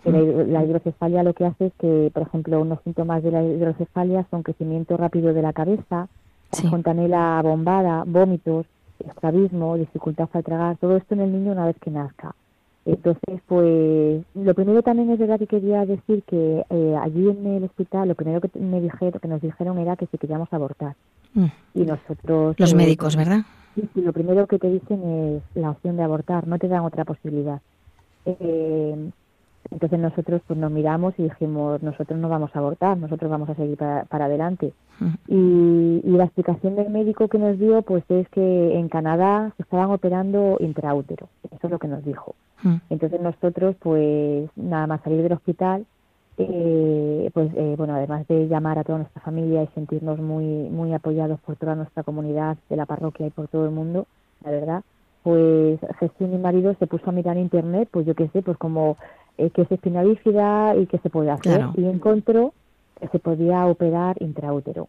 Que la, hidro- la hidrocefalia lo que hace es que, por ejemplo, unos síntomas de la hidrocefalia son crecimiento rápido de la cabeza, Sí. fontanela bombada, vómitos, estrabismo, dificultad al tragar, todo esto en el niño una vez que nazca. Entonces, pues, lo primero también es verdad que quería decir que eh, allí en el hospital lo primero que me dijeron, que nos dijeron era que si queríamos abortar. Mm. Y nosotros... Los eh, médicos, ¿verdad? Sí, sí, lo primero que te dicen es la opción de abortar, no te dan otra posibilidad. Eh, entonces nosotros pues nos miramos y dijimos, nosotros no vamos a abortar, nosotros vamos a seguir para, para adelante. Y, y la explicación del médico que nos dio pues es que en Canadá se estaban operando intraútero, eso es lo que nos dijo. Mm. Entonces nosotros pues nada más salir del hospital, eh, pues eh, bueno, además de llamar a toda nuestra familia y sentirnos muy, muy apoyados por toda nuestra comunidad de la parroquia y por todo el mundo, la verdad, pues Jesús, mi marido, se puso a mirar en internet, pues yo qué sé, pues como eh, qué es espina bífida y qué se puede hacer. Claro. Y encontró que se podía operar intraútero.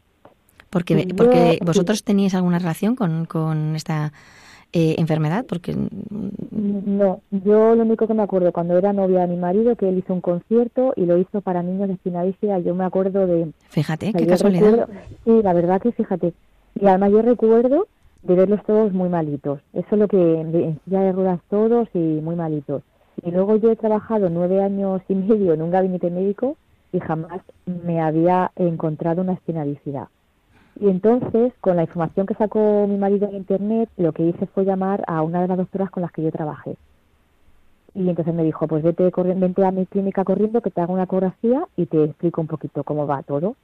Porque, yo- porque vosotros teníais alguna relación con, con esta eh, enfermedad, porque mm, No, yo lo único que me acuerdo cuando era novia de mi marido, que él hizo un concierto y lo hizo para niños de espina bífida, yo me acuerdo de... fíjate, o sea, qué casualidad. recuerdo- sí, la verdad que fíjate. Y además yo recuerdo de verlos todos muy malitos. Eso es lo que, en silla de ruedas todos y muy malitos. Y luego yo he trabajado nueve años y medio en un gabinete médico y jamás me había encontrado una espina bífida. Y entonces, con la información que sacó mi marido en internet, lo que hice fue llamar a una de las doctoras con las que yo trabajé. Y entonces me dijo, pues vete, vente a mi clínica corriendo, que te haga una ecografía y te explico un poquito cómo va todo.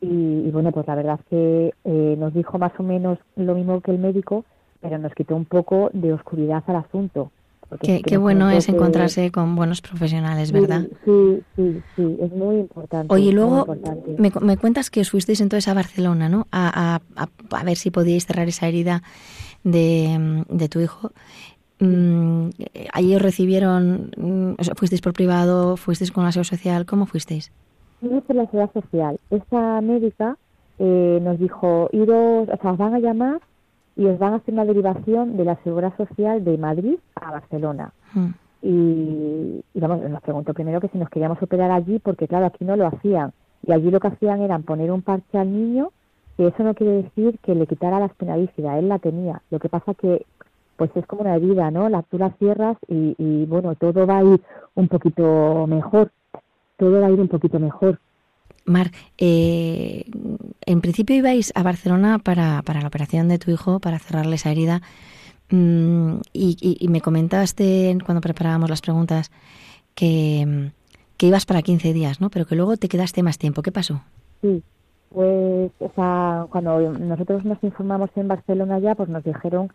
Y, y bueno, pues la verdad es que eh, nos dijo más o menos lo mismo que el médico, pero nos quitó un poco de oscuridad al asunto. Porque Qué, qué bueno es que- encontrarse con buenos profesionales, ¿verdad? Sí, sí, sí, es muy importante. Oye, y luego importante. me, me cuentas que os fuisteis entonces a Barcelona, ¿no? A, a- a- a ver si podíais cerrar esa herida de, de tu hijo. Mm, allí os recibieron, mm, o sea, fuisteis por privado, fuisteis con la seguridad social, ¿cómo fuisteis? Fuimos por la seguridad social. Esta médica eh, nos dijo, iros, o sea, os van a llamar y os van a hacer una derivación de la seguridad social de Madrid a Barcelona. Mm, Y, y vamos, nos preguntó primero que si nos queríamos operar allí, porque claro, aquí no lo hacían. Y allí lo que hacían era poner un parche al niño, que eso no quiere decir que le quitara la espina bífida, él la tenía. Lo que pasa que, pues es como una herida, ¿no? La, tú la cierras y, y bueno, todo va a ir un poquito mejor. Todo va a ir un poquito mejor. Mar, eh, en principio ibais a Barcelona para, para la operación de tu hijo, para cerrarle esa herida. Mm, y, y- y me comentaste cuando preparábamos las preguntas que, mm, que ibas para 15 días, ¿no? Pero que luego te quedaste más tiempo. ¿Qué pasó? Sí, pues, o sea, cuando nosotros nos informamos en Barcelona ya, pues nos dijeron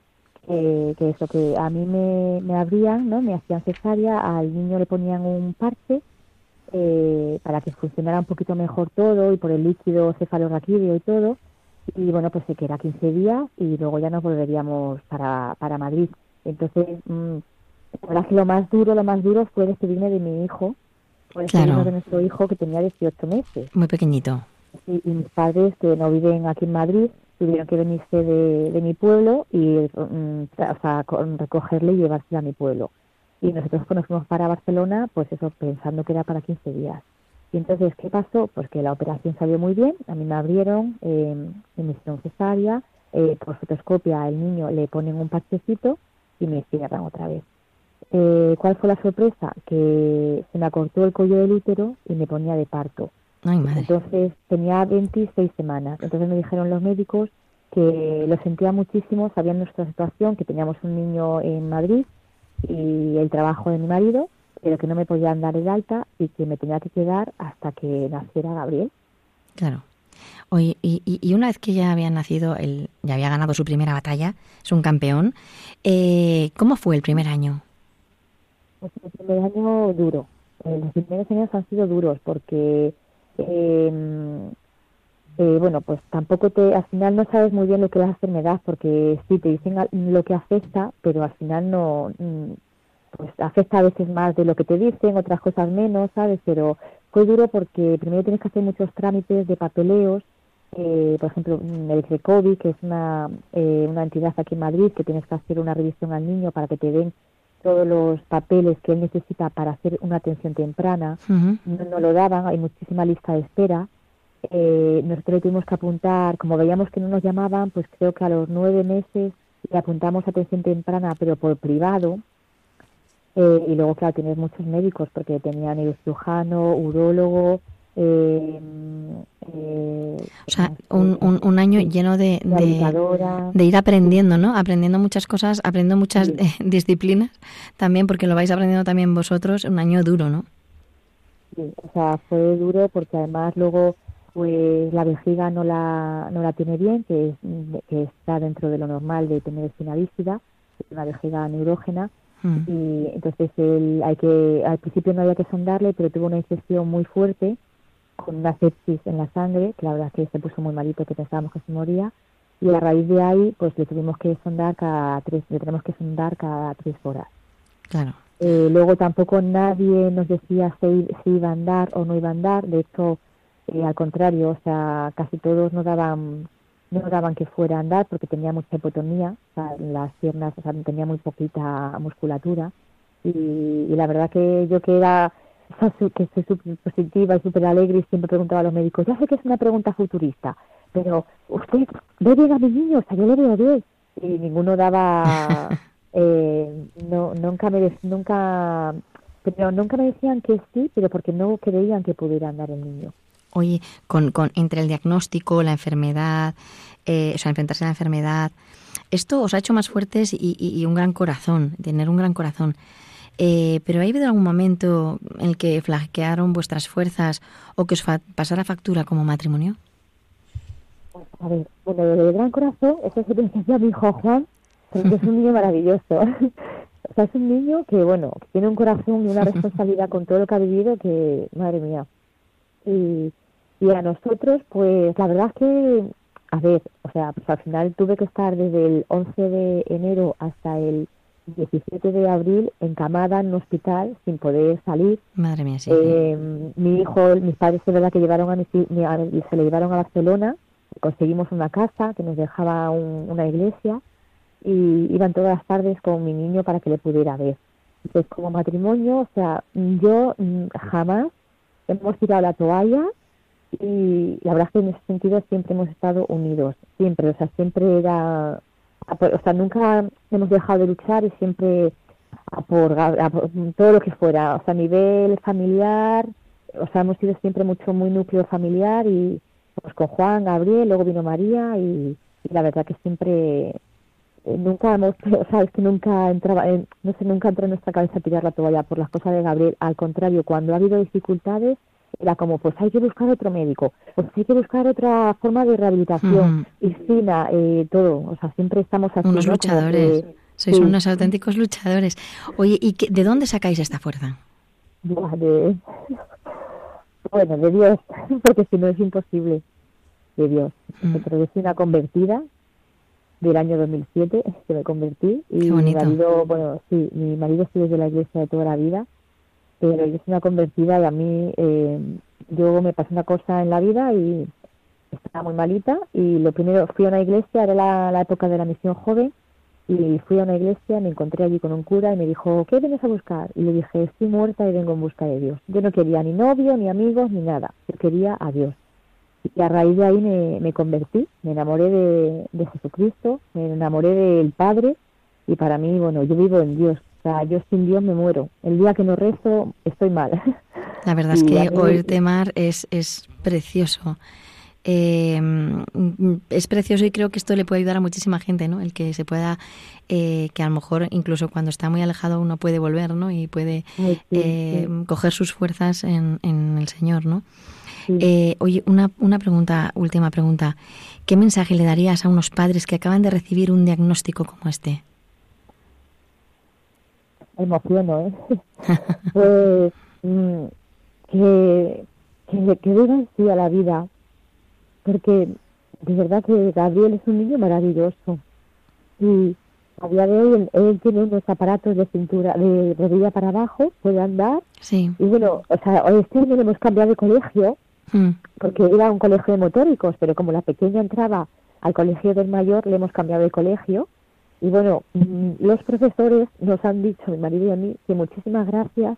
que, que eso, que a mí me, me abrían, ¿no? Me hacían cesárea, al niño le ponían un parche eh, para que funcionara un poquito mejor todo y por el líquido cefalorraquídeo y todo. Y bueno, pues se queda 15 días y luego ya nos volveríamos para, para Madrid. Entonces, mm, la verdad es que lo más duro, lo más duro fue despedirme de mi hijo, Claro. de nuestro hijo que tenía 18 meses. Muy pequeñito. Y, y mis padres, que no viven aquí en Madrid, tuvieron que venirse de, de mi pueblo y mm, o sea, con- recogerle y llevársela a mi pueblo. Y nosotros nos fuimos para Barcelona, pues eso, pensando que era para 15 días. Y entonces, ¿qué pasó? Pues que la operación salió muy bien, a mí me abrieron, eh, me hicieron cesárea, eh, por fotoscopia al niño le ponen un parchecito y me cierran otra vez. Eh, ¿Cuál fue la sorpresa? Que se me acortó el cuello del útero y me ponía de parto. Ay, madre. Entonces tenía 26 semanas. Entonces me dijeron los médicos que lo sentía muchísimo, sabían nuestra situación, que teníamos un niño en Madrid y el trabajo de mi marido, pero que no me podían dar el alta y que me tenía que quedar hasta que naciera Gabriel. Claro. Oye, y, y- una vez que ya había nacido, él ya había ganado su primera batalla, es un campeón, eh, ¿cómo fue el primer año? Pues el primer año duro. Eh, los primeros años han sido duros porque, eh, eh, bueno, pues tampoco te, al final no sabes muy bien lo que es la enfermedad porque sí te dicen lo que afecta, pero al final no, mm, pues afecta a veces más de lo que te dicen, otras cosas menos, ¿sabes? Pero fue duro porque primero tienes que hacer muchos trámites de papeleos, eh, por ejemplo, mm, el CRECOVI, que es una, eh, una entidad aquí en Madrid, que tienes que hacer una revisión al niño para que te den todos los papeles que él necesita para hacer una atención temprana. No lo daban, hay muchísima lista de espera. Eh, nosotros tuvimos que apuntar, como veíamos que no nos llamaban, pues creo que a los nueve meses le apuntamos a atención temprana, pero por privado. Eh, y luego, claro, tienes muchos médicos, porque tenía neurocirujano, urólogo, eh, eh, O sea, un, un- un año lleno de, de ir aprendiendo, ¿no? Aprendiendo muchas cosas, aprendiendo muchas Sí. eh, disciplinas también, porque lo vais aprendiendo también vosotros, un año duro, ¿no? Sí, o sea, fue duro porque además luego pues la vejiga no la, no la tiene bien, que, es, que está dentro de lo normal de tener espina bífida, una vejiga neurógena, Mm. y entonces él hay que, al principio no había que sondarle, pero tuvo una infección muy fuerte, con una sepsis en la sangre, que la verdad es que se puso muy malito, que pensábamos que se moría, y a raíz de ahí pues le tuvimos que sondar cada tres, le tenemos que sondar cada tres horas. Claro. Eh, luego tampoco nadie nos decía si, si iba a andar o no iba a andar. De hecho, eh, al contrario, o sea, casi todos nos daban, no daban que fuera a andar porque tenía mucha hipotonía, o sea, en las piernas, o sea, tenía muy poquita musculatura. Y, y la verdad que yo que era, o sea, su- que soy súper positiva y súper alegre y siempre preguntaba a los médicos, ya sé que es una pregunta futurista, pero usted ve bien a mi niño, o sea, yo le veo bien. Y ninguno daba, eh, no, nunca me, nunca, pero nunca me decían que sí, pero porque no creían que pudiera andar el niño. Oye, con, con, entre el diagnóstico, la enfermedad, eh, o sea, enfrentarse a la enfermedad, esto os ha hecho más fuertes y, y- y un gran corazón, tener un gran corazón. Eh, pero ¿ha habido algún momento en el que flaquearon vuestras fuerzas o que os fa- pasara factura como matrimonio? A ver, bueno, lo del gran corazón, eso se lo a mi hijo Juan, porque es un niño maravilloso. o sea, es un niño que, bueno, que tiene un corazón y una responsabilidad con todo lo que ha vivido que, madre mía. Y, y a nosotros, pues la verdad es que, a ver, o sea, pues al final tuve que estar desde el 11 de enero hasta el 17 de abril encamada en un hospital sin poder salir. Madre mía, sí. Eh, mi hijo, mis padres de verdad que llevaron a mi, se le llevaron a Barcelona, conseguimos una casa que nos dejaba un- una iglesia y iban todas las tardes con mi niño para que le pudiera ver. Pues como matrimonio, o sea, yo mm, jamás hemos tirado la toalla y la verdad que en ese sentido siempre hemos estado unidos, siempre, o sea, siempre era, o sea, nunca hemos dejado de luchar y siempre a por, a- por todo lo que fuera, o sea, a nivel familiar, o sea, hemos sido siempre mucho, muy núcleo familiar y pues con Juan, Gabriel, luego vino María y, la verdad que siempre eh, nunca hemos, o sea, es que nunca entraba, en- no sé, nunca entró en nuestra cabeza tirar la toalla por las cosas de Gabriel. Al contrario, cuando ha habido dificultades, era como, pues hay que buscar otro médico, pues hay que buscar otra forma de rehabilitación, piscina, eh, todo. O sea, siempre estamos así, Unos luchadores. que- Sois sí. unos auténticos luchadores. Oye, ¿y qué- de dónde sacáis esta fuerza? De- Bueno, de Dios, porque si no es imposible. De Dios. Mm. Pero yo soy una convertida del año 2007, que me convertí. Y Qué mi bonito. marido, bueno, sí, mi marido sigue de la iglesia de toda la vida. Pero yo soy una convencida y a mí, eh, yo me pasó una cosa en la vida y estaba muy malita y lo primero fui a una iglesia, era la, época de la misión joven, y fui a una iglesia, me encontré allí con un cura y me dijo, ¿qué vienes a buscar? Y le dije, estoy muerta y vengo en busca de Dios. Yo no quería ni novio, ni amigos, ni nada, yo quería a Dios. Y a raíz de ahí me, me convertí, me enamoré de, de Jesucristo, me enamoré del Padre y para mí, bueno, yo vivo en Dios, sea, yo sin Dios me muero. El día que no rezo, estoy mal. La verdad es que oírte, Mar, es, es precioso. Eh, es precioso y creo que esto le puede ayudar a muchísima gente, ¿no? El que se pueda, eh, que a lo mejor incluso cuando está muy alejado uno puede volver, ¿no? Y puede eh, coger sus fuerzas en, en el Señor, ¿no? Oye, una, una pregunta, última pregunta. ¿Qué mensaje le darías a unos padres que acaban de recibir un diagnóstico como este? Emociono, ¿eh? pues mm, que, que, que sí a la vida, porque de verdad que Gabriel es un niño maravilloso y a día de hoy él, tiene unos aparatos de cintura, de rodilla para abajo, puede andar. Sí. Y bueno, o sea, hoy este año le hemos cambiado de colegio Mm. porque iba a un colegio de motóricos, pero como la pequeña entraba al colegio del mayor, le hemos cambiado de colegio. Y bueno, mm, los profesores nos han dicho, mi marido y a mí, que muchísimas gracias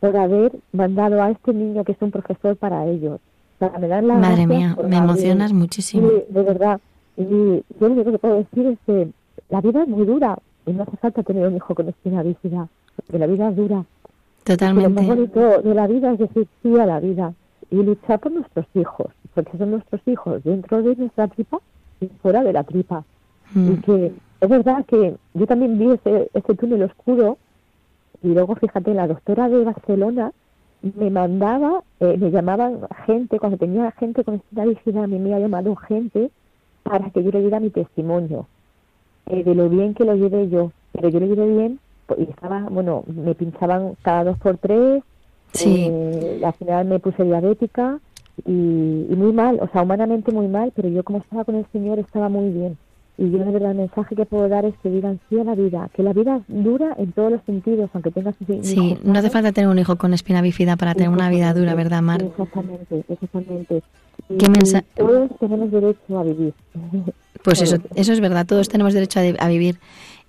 por haber mandado a este niño que es un profesor para ellos. Sea, me dan las Madre mía, me emocionas muchísimo. Sí, de verdad. Y yo lo único que puedo decir es que la vida es muy dura y no hace falta tener un hijo con espina bífida, porque la vida es dura. Y lo más Totalmente. bonito de la vida es decir sí a la vida y luchar por nuestros hijos, porque son nuestros hijos dentro de nuestra tripa y fuera de la tripa. Mm. Y que es verdad que yo también vi ese, ese túnel oscuro y luego fíjate, la doctora de Barcelona me mandaba, eh, me llamaban gente, cuando tenía gente con espina bífida, a mí me ha llamado gente para que yo le diera mi testimonio eh, de lo bien que lo llevé yo, pero yo lo llevé bien pues, y estaba, bueno, me pinchaban cada dos por tres, Sí. eh, al final me puse diabética y, y muy mal, o sea, humanamente muy mal, pero yo como estaba con el Señor estaba muy bien. Y yo de verdad el mensaje que puedo dar es que digan sí a la vida, que la vida dura en todos los sentidos, aunque tengas un hijo Sí, no hace falta tener un hijo con espina bífida para tener una vida dura, ¿verdad, Mar? Exactamente, exactamente. Y ¿Qué todos tenemos derecho a vivir. Pues eso, eso es verdad, todos tenemos derecho a, de- a vivir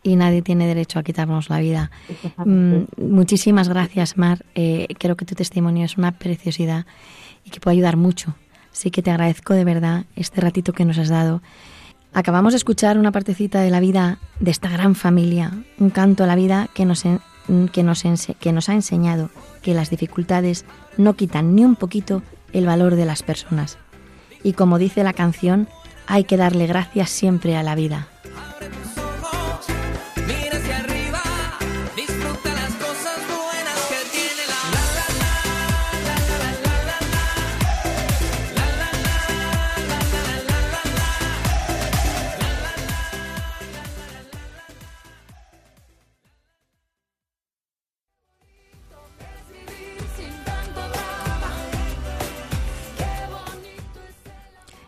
y nadie tiene derecho a quitarnos la vida. Mm, muchísimas gracias, Mar. Eh, creo que tu testimonio es una preciosidad y que puede ayudar mucho. Así que te agradezco de verdad este ratito que nos has dado. Acabamos de escuchar una partecita de la vida de esta gran familia, un canto a la vida que nos, que nos, que nos ha enseñado que las dificultades no quitan ni un poquito el valor de las personas. Y como dice la canción, hay que darle gracias siempre a la vida.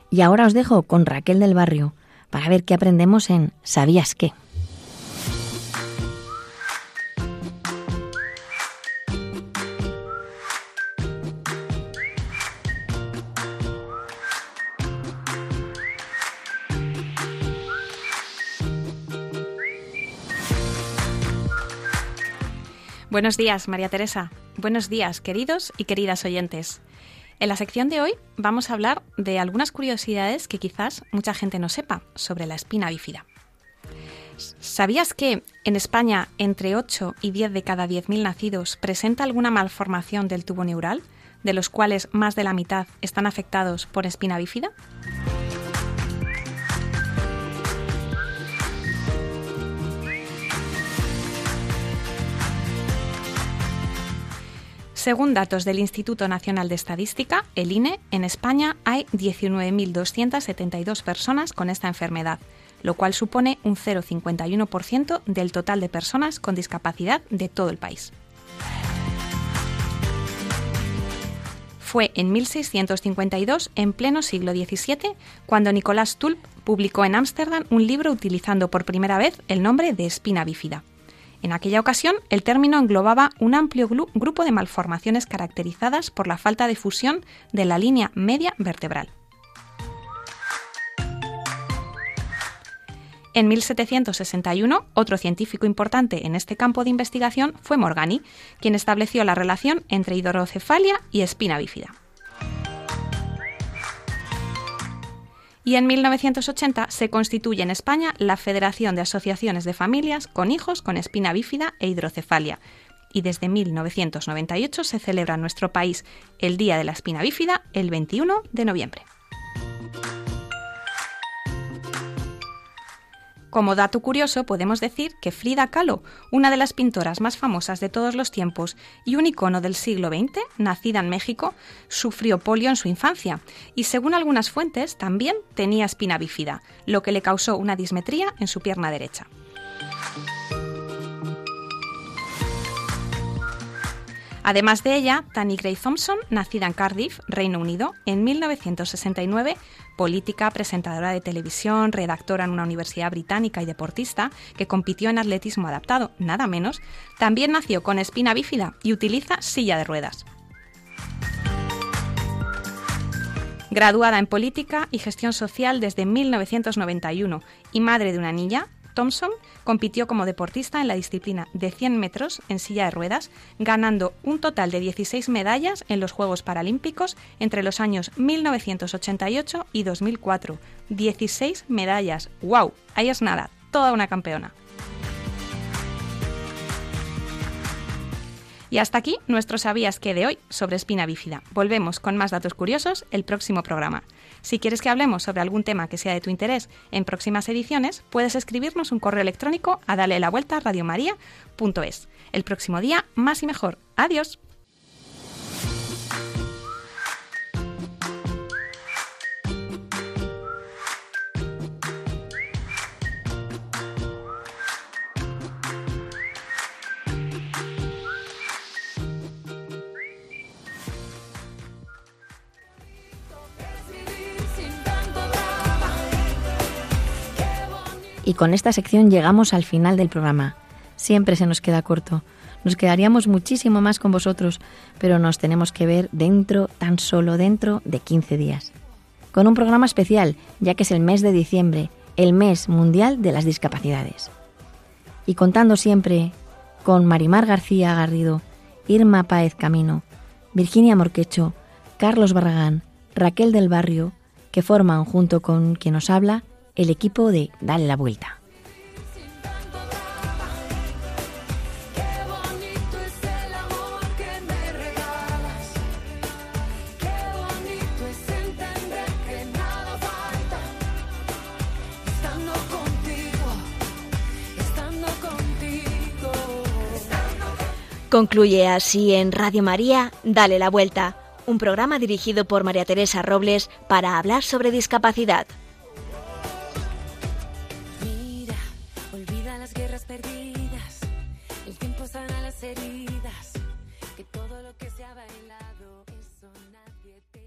Y ahora os dejo con Raquel del Barrio para ver qué aprendemos en ¿Sabías qué? Buenos días, María Teresa. Buenos días, queridos y queridas oyentes. En la sección de hoy vamos a hablar de algunas curiosidades que quizás mucha gente no sepa sobre la espina bífida. ¿Sabías que en España entre 8 y 10 de cada 10.000 nacidos presenta alguna malformación del tubo neural, de los cuales más de la mitad están afectados por espina bífida? Según datos del Instituto Nacional de Estadística, el INE, en España hay 19.272 personas con esta enfermedad, lo cual supone un 0,51% del total de personas con discapacidad de todo el país. Fue en 1652, en pleno siglo XVII, cuando Nicolás Tulp publicó en Ámsterdam un libro utilizando por primera vez el nombre de espina bífida. En aquella ocasión, el término englobaba un amplio grupo de malformaciones caracterizadas por la falta de fusión de la línea media vertebral. En 1761, otro científico importante en este campo de investigación fue Morgani, quien estableció la relación entre hidrocefalia y espina bífida. Y en 1980 se constituye en España la Federación de Asociaciones de Familias con hijos con espina bífida e hidrocefalia. Y desde 1998 se celebra en nuestro país el Día de la Espina Bífida el 21 de noviembre. Como dato curioso, podemos decir que Frida Kahlo, una de las pintoras más famosas de todos los tiempos y un icono del siglo XX, nacida en México, sufrió polio en su infancia y, según algunas fuentes, también tenía espina bífida, lo que le causó una dismetría en su pierna derecha. Además de ella, Tanny Gray Thompson, nacida en Cardiff, Reino Unido, en 1969, política, presentadora de televisión, redactora en una universidad británica y deportista, que compitió en atletismo adaptado, nada menos, también nació con espina bífida y utiliza silla de ruedas. Graduada en Política y Gestión Social desde 1991 y madre de una niña, Thompson compitió como deportista en la disciplina de 100 metros en silla de ruedas, ganando un total de 16 medallas en los Juegos Paralímpicos entre los años 1988 y 2004. 16 medallas. ¡Wow! Ahí es nada, toda una campeona. Y hasta aquí nuestro Sabías que de hoy sobre espina bífida. Volvemos con más datos curiosos el próximo programa. Si quieres que hablemos sobre algún tema que sea de tu interés en próximas ediciones, puedes escribirnos un correo electrónico a dale la vuelta radiomaria.es. El próximo día, más y mejor. Adiós. Con esta sección llegamos al final del programa. Siempre se nos queda corto. Nos quedaríamos muchísimo más con vosotros, pero nos tenemos que ver dentro, tan solo dentro de 15 días. Con un programa especial, ya que es el mes de diciembre, el mes mundial de las discapacidades. Y contando siempre con Marimar García Garrido, Irma Páez Camino, Virginia Morquecho, Carlos Barragán, Raquel del Barrio, que forman junto con quien nos habla el equipo de Dale la Vuelta. Concluye así en Radio María, Dale la Vuelta, un programa dirigido por María Teresa Robles para hablar sobre discapacidad.